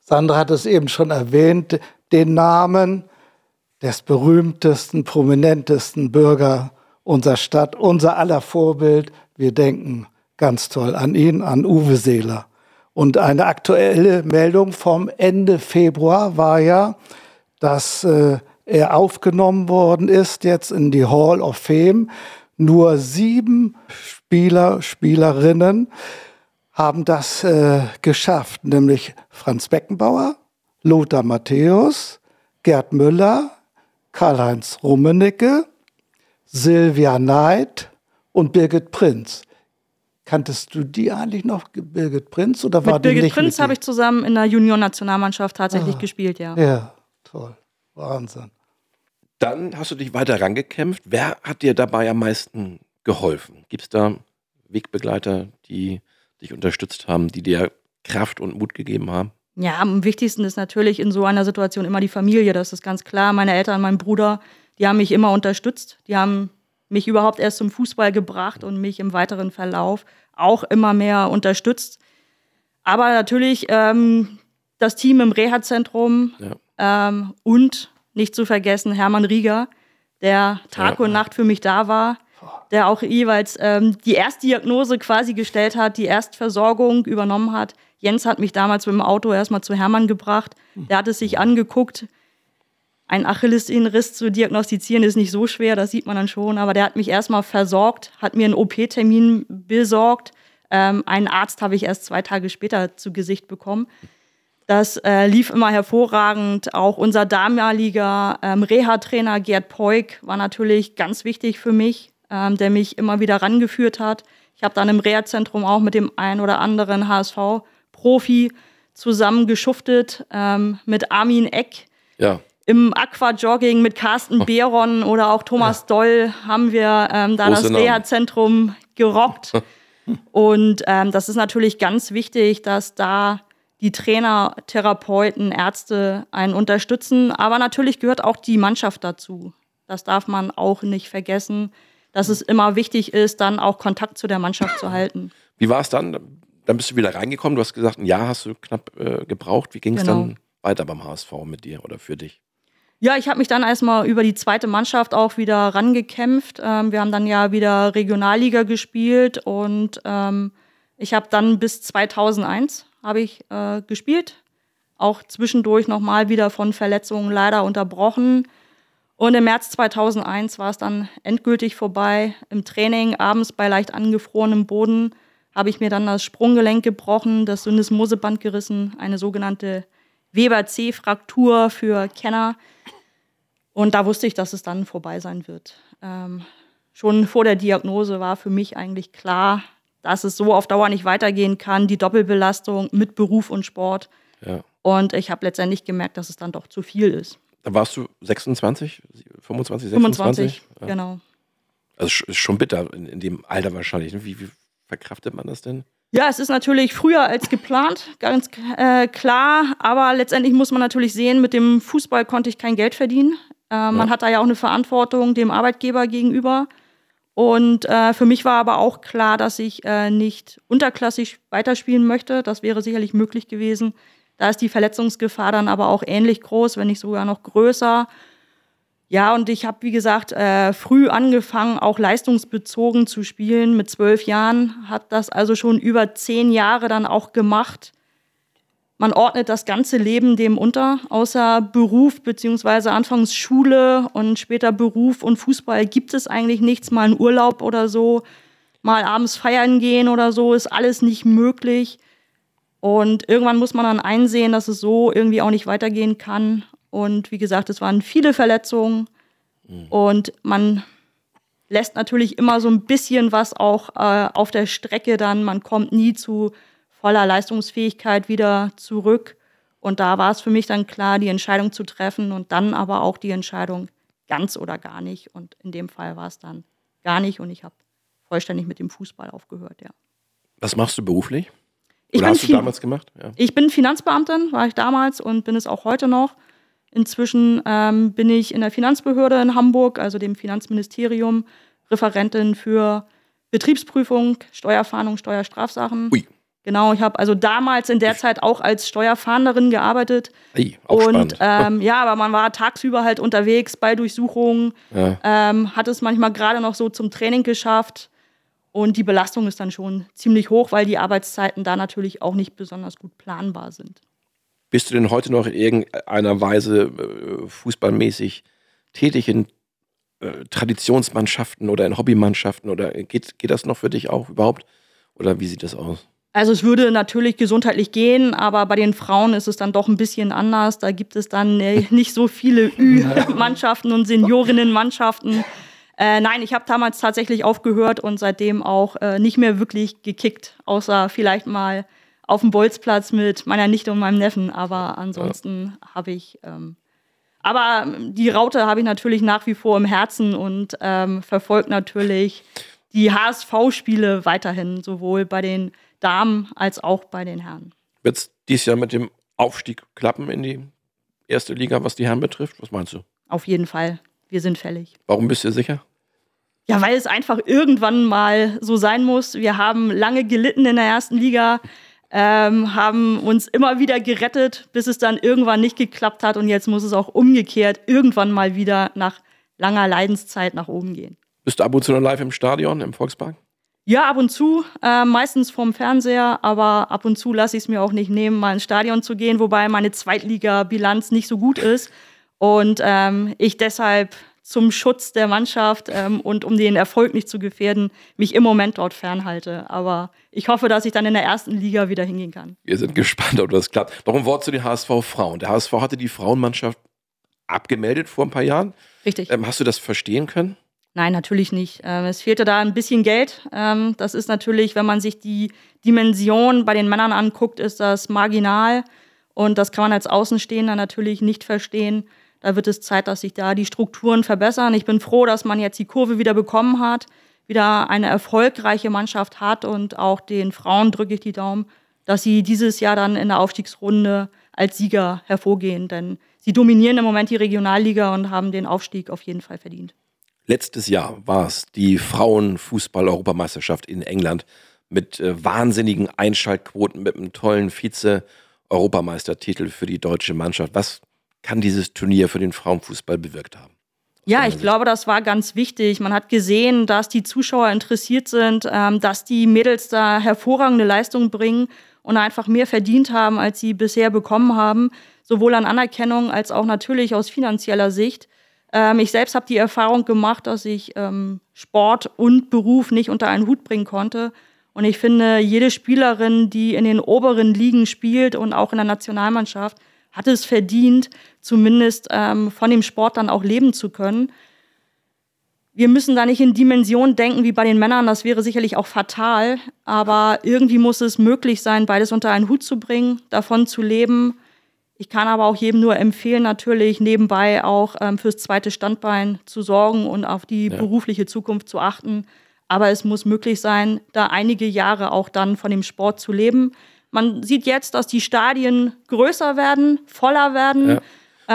Sandra hat es eben schon erwähnt, den Namen des berühmtesten, prominentesten Bürger unserer Stadt, unser aller Vorbild. Wir denken ganz toll an ihn, an Uwe Seeler. Und eine aktuelle Meldung vom Ende Februar war ja, dass äh, er aufgenommen worden ist jetzt in die Hall of Fame. Nur sieben Spieler, Spielerinnen haben das äh, geschafft, nämlich Franz Beckenbauer, Lothar Matthäus, Gerd Müller, Karl-Heinz Rummenigge, Silvia Neid und Birgit Prinz. Kanntest du die eigentlich noch, Birgit Prinz? Oder war mit Birgit nicht Prinz habe ich zusammen in der Junior-Nationalmannschaft tatsächlich ah, gespielt, ja. Ja, toll. Wahnsinn. Dann hast du dich weiter rangekämpft. Wer hat dir dabei am meisten geholfen? Gibt es da Wegbegleiter, die dich unterstützt haben, die dir Kraft und Mut gegeben haben? Ja, am wichtigsten ist natürlich in so einer Situation immer die Familie, das ist ganz klar. Meine Eltern, mein Bruder, die haben mich immer unterstützt. Die haben mich überhaupt erst zum Fußball gebracht und mich im weiteren Verlauf auch immer mehr unterstützt. Aber natürlich ähm, das Team im Reha-Zentrum ja. ähm, und nicht zu vergessen Hermann Rieger, der Tag ja. und Nacht für mich da war, der auch jeweils ähm, die Erstdiagnose quasi gestellt hat, die Erstversorgung übernommen hat. Jens hat mich damals mit dem Auto erstmal zu Hermann gebracht. Der hat es sich angeguckt, ein Achillessehnenriss zu diagnostizieren ist nicht so schwer, das sieht man dann schon. Aber der hat mich erstmal versorgt, hat mir einen OP-Termin besorgt. Ähm, einen Arzt habe ich erst zwei Tage später zu Gesicht bekommen. Das äh, lief immer hervorragend. Auch unser damaliger ähm, Reha-Trainer Gerd Peuk war natürlich ganz wichtig für mich, ähm, der mich immer wieder rangeführt hat. Ich habe dann im Reha-Zentrum auch mit dem einen oder anderen HSV-Profi zusammen geschuftet, ähm, mit Armin Eck. Ja im Aquajogging mit Carsten Behron oder auch Thomas ja. Doll haben wir ähm, da Große das Reha-Zentrum gerockt. Und ähm, das ist natürlich ganz wichtig, dass da die Trainer, Therapeuten, Ärzte einen unterstützen. Aber natürlich gehört auch die Mannschaft dazu. Das darf man auch nicht vergessen, dass es immer wichtig ist, dann auch Kontakt zu der Mannschaft zu halten. Wie war es dann? Dann bist du wieder reingekommen. Du hast gesagt, ein Jahr hast du knapp äh, gebraucht. Wie ging es genau. dann weiter beim HSV mit dir oder für dich? Ja, ich habe mich dann erstmal über die zweite Mannschaft auch wieder rangekämpft. Ähm, wir haben dann ja wieder Regionalliga gespielt und ähm, ich habe dann bis 2001 habe ich äh, gespielt. Auch zwischendurch nochmal wieder von Verletzungen leider unterbrochen. Und im März 2001 war es dann endgültig vorbei. Im Training, abends bei leicht angefrorenem Boden, habe ich mir dann das Sprunggelenk gebrochen, das Syndesmoseband gerissen, eine sogenannte Weber-C-Fraktur für Kenner. Und da wusste ich, dass es dann vorbei sein wird. Ähm, schon vor der Diagnose war für mich eigentlich klar, dass es so auf Dauer nicht weitergehen kann, die Doppelbelastung mit Beruf und Sport. Ja. Und ich habe letztendlich gemerkt, dass es dann doch zu viel ist. Da warst du 26, 25, 26? 25, ja. genau. Also ist schon bitter in, in dem Alter wahrscheinlich. Ne? Wie, wie verkraftet man das denn? Ja, es ist natürlich früher als geplant, ganz äh, klar. Aber letztendlich muss man natürlich sehen, mit dem Fußball konnte ich kein Geld verdienen. Äh, ja. Man hat da ja auch eine Verantwortung dem Arbeitgeber gegenüber. Und äh, für mich war aber auch klar, dass ich äh, nicht unterklassig weiterspielen möchte. Das wäre sicherlich möglich gewesen. Da ist die Verletzungsgefahr dann aber auch ähnlich groß, wenn nicht sogar noch größer. Ja, und ich habe, wie gesagt, äh, früh angefangen, auch leistungsbezogen zu spielen. Mit zwölf Jahren hat das also schon über zehn Jahre dann auch gemacht. Man ordnet das ganze Leben dem unter, außer Beruf beziehungsweise anfangs Schule und später Beruf und Fußball gibt es eigentlich nichts, mal einen Urlaub oder so, mal abends feiern gehen oder so, ist alles nicht möglich. Und irgendwann muss man dann einsehen, dass es so irgendwie auch nicht weitergehen kann. Und wie gesagt, es waren viele Verletzungen. Mhm. Und man lässt natürlich immer so ein bisschen was auch äh, auf der Strecke dann. Man kommt nie zu voller Leistungsfähigkeit wieder zurück. Und da war es für mich dann klar, die Entscheidung zu treffen und dann aber auch die Entscheidung ganz oder gar nicht. Und in dem Fall war es dann gar nicht und ich habe vollständig mit dem Fußball aufgehört, ja. Was machst du beruflich? Ich Oder hast du damals gemacht? Ja. Ich bin Finanzbeamtin, war ich damals und bin es auch heute noch. Inzwischen ähm, bin ich in der Finanzbehörde in Hamburg, also dem Finanzministerium, Referentin für Betriebsprüfung, Steuerfahndung, Steuerstrafsachen. Ui. Genau, ich habe also damals in der Zeit auch als Steuerfahnderin gearbeitet. Ei, auch und ähm, ja, aber man war tagsüber halt unterwegs bei Durchsuchungen, ja. ähm, hat es manchmal gerade noch so zum Training geschafft. Und die Belastung ist dann schon ziemlich hoch, weil die Arbeitszeiten da natürlich auch nicht besonders gut planbar sind. Bist du denn heute noch in irgendeiner Weise äh, fußballmäßig tätig in äh, Traditionsmannschaften oder in Hobbymannschaften? Oder geht, geht das noch für dich auch überhaupt? Oder wie sieht das aus? Also es würde natürlich gesundheitlich gehen, aber bei den Frauen ist es dann doch ein bisschen anders. Da gibt es dann äh, nicht so viele Ü-Mannschaften und Seniorinnen-Mannschaften. Äh, nein, ich habe damals tatsächlich aufgehört und seitdem auch äh, nicht mehr wirklich gekickt, außer vielleicht mal auf dem Bolzplatz mit meiner Nichte und meinem Neffen. Aber ansonsten ja. habe ich. Ähm, aber die Raute habe ich natürlich nach wie vor im Herzen und ähm, verfolgt natürlich die HSV-Spiele weiterhin, sowohl bei den Damen als auch bei den Herren. Wird es dieses Jahr mit dem Aufstieg klappen in die erste Liga, was die Herren betrifft? Was meinst du? Auf jeden Fall. Wir sind fällig. Warum bist du sicher? Ja, weil es einfach irgendwann mal so sein muss. Wir haben lange gelitten in der ersten Liga, ähm, haben uns immer wieder gerettet, bis es dann irgendwann nicht geklappt hat. Und jetzt muss es auch umgekehrt irgendwann mal wieder nach langer Leidenszeit nach oben gehen. Bist du ab und zu noch live im Stadion, im Volkspark? Ja, ab und zu, äh, meistens vorm Fernseher, aber ab und zu lasse ich es mir auch nicht nehmen, mal ins Stadion zu gehen, wobei meine Zweitliga-Bilanz nicht so gut ist und ähm, ich deshalb zum Schutz der Mannschaft ähm, und um den Erfolg nicht zu gefährden, mich im Moment dort fernhalte. Aber ich hoffe, dass ich dann in der ersten Liga wieder hingehen kann. Wir sind gespannt, ob das klappt. Noch ein Wort zu den HSV-Frauen. Der HSV hatte die Frauenmannschaft abgemeldet vor ein paar Jahren. Richtig. Ähm, hast du das verstehen können? Nein, natürlich nicht. Ähm, es fehlte da ein bisschen Geld. Ähm, das ist natürlich, wenn man sich die Dimension bei den Männern anguckt, ist das marginal. Und das kann man als Außenstehender natürlich nicht verstehen. Da wird es Zeit, dass sich da die Strukturen verbessern. Ich bin froh, dass man jetzt die Kurve wieder bekommen hat, wieder eine erfolgreiche Mannschaft hat und auch den Frauen drücke ich die Daumen, dass sie dieses Jahr dann in der Aufstiegsrunde als Sieger hervorgehen. Denn sie dominieren im Moment die Regionalliga und haben den Aufstieg auf jeden Fall verdient. Letztes Jahr war es die Frauenfußball-Europameisterschaft in England mit äh, wahnsinnigen Einschaltquoten, mit einem tollen Vize-Europameistertitel für die deutsche Mannschaft. Was kann dieses Turnier für den Frauenfußball bewirkt haben? Ja, ich glaube, das war ganz wichtig. Man hat gesehen, dass die Zuschauer interessiert sind, ähm, dass die Mädels da hervorragende Leistungen bringen und einfach mehr verdient haben, als sie bisher bekommen haben, sowohl an Anerkennung als auch natürlich aus finanzieller Sicht. Ähm, ich selbst habe die Erfahrung gemacht, dass ich ähm, Sport und Beruf nicht unter einen Hut bringen konnte. Und ich finde, jede Spielerin, die in den oberen Ligen spielt und auch in der Nationalmannschaft, hat es verdient, zumindest ähm, von dem Sport dann auch leben zu können. Wir müssen da nicht in Dimensionen denken wie bei den Männern, das wäre sicherlich auch fatal, aber irgendwie muss es möglich sein, beides unter einen Hut zu bringen, davon zu leben ich kann aber auch jedem nur empfehlen, natürlich nebenbei auch ähm, fürs zweite Standbein zu sorgen und auf die ja. berufliche Zukunft zu achten. Aber es muss möglich sein, da einige Jahre auch dann von dem Sport zu leben. Man sieht jetzt, dass die Stadien größer werden, voller werden. Ja.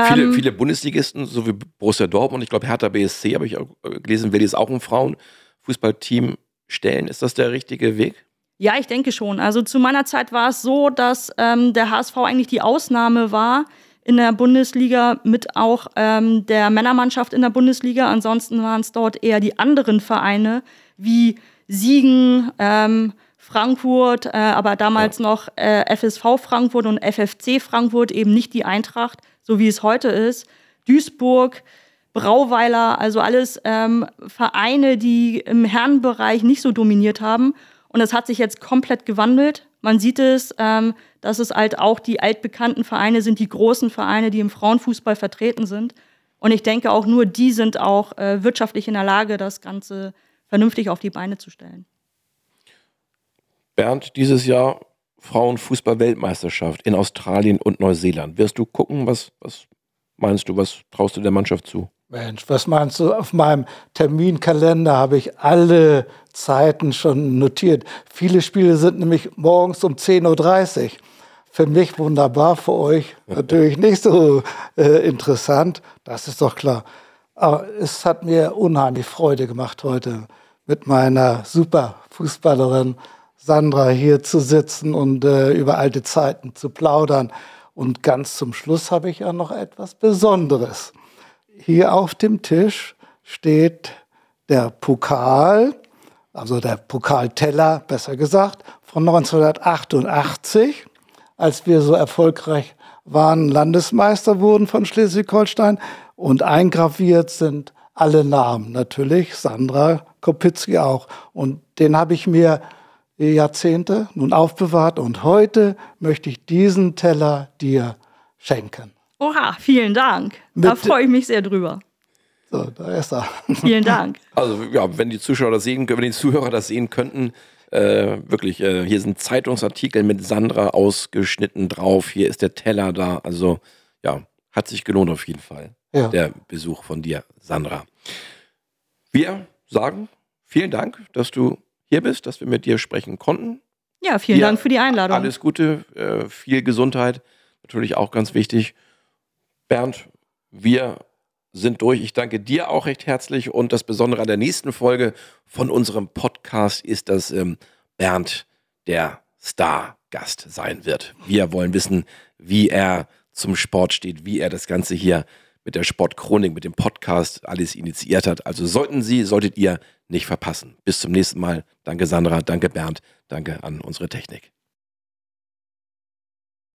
Viele, ähm, viele Bundesligisten, so wie Borussia Dortmund, ich glaube Hertha BSC, habe ich auch äh, gelesen, will jetzt auch ein Frauenfußballteam stellen. Ist das der richtige Weg? Ja, ich denke schon. Also zu meiner Zeit war es so, dass ähm, der HSV eigentlich die Ausnahme war in der Bundesliga mit auch ähm, der Männermannschaft in der Bundesliga. Ansonsten waren es dort eher die anderen Vereine wie Siegen, ähm, Frankfurt, äh, aber damals ja. noch äh, FSV Frankfurt und FFC Frankfurt, eben nicht die Eintracht, so wie es heute ist. Duisburg, Brauweiler, also alles ähm, Vereine, die im Herrenbereich nicht so dominiert haben. Und das hat sich jetzt komplett gewandelt. Man sieht es, ähm, dass es halt auch die altbekannten Vereine sind, die großen Vereine, die im Frauenfußball vertreten sind. Und ich denke auch nur die sind auch äh, wirtschaftlich in der Lage, das Ganze vernünftig auf die Beine zu stellen. Bernd, dieses Jahr Frauenfußball-Weltmeisterschaft in Australien und Neuseeland. Wirst du gucken, was, was meinst du, was traust du der Mannschaft zu? Mensch, was meinst du? Auf meinem Terminkalender habe ich alle Zeiten schon notiert. Viele Spiele sind nämlich morgens um 10.30 Uhr. Für mich wunderbar, für euch natürlich nicht so äh, interessant. Das ist doch klar. Aber es hat mir unheimlich Freude gemacht, heute mit meiner super Fußballerin Sandra hier zu sitzen und äh, über alte Zeiten zu plaudern. Und ganz zum Schluss habe ich ja noch etwas Besonderes. Hier auf dem Tisch steht der Pokal, also der Pokalteller, besser gesagt, von 1988, als wir so erfolgreich waren, Landesmeister wurden von Schleswig-Holstein. Und eingraviert sind alle Namen natürlich, Sandra Kopitzki auch. Und den habe ich mir Jahrzehnte nun aufbewahrt und heute möchte ich diesen Teller dir schenken. Oha, vielen Dank. Da freue ich mich sehr drüber. So, da ist er. Vielen Dank. Also ja, wenn die Zuschauer das sehen, wenn die Zuhörer das sehen könnten, äh, wirklich, äh, hier sind Zeitungsartikel mit Sandra ausgeschnitten drauf. Hier ist der Teller da. Also ja, hat sich gelohnt auf jeden Fall. Ja. Der Besuch von dir, Sandra. Wir sagen vielen Dank, dass du hier bist, dass wir mit dir sprechen konnten. Ja, vielen dir Dank für die Einladung. Alles Gute, äh, viel Gesundheit, natürlich auch ganz wichtig. Bernd, wir sind durch. Ich danke dir auch recht herzlich und das Besondere an der nächsten Folge von unserem Podcast ist, dass ähm, Bernd der Star-Gast sein wird. Wir wollen wissen, wie er zum Sport steht, wie er das Ganze hier mit der Sportchronik, mit dem Podcast alles initiiert hat. Also sollten Sie, solltet ihr nicht verpassen. Bis zum nächsten Mal. Danke Sandra, danke Bernd, danke an unsere Technik.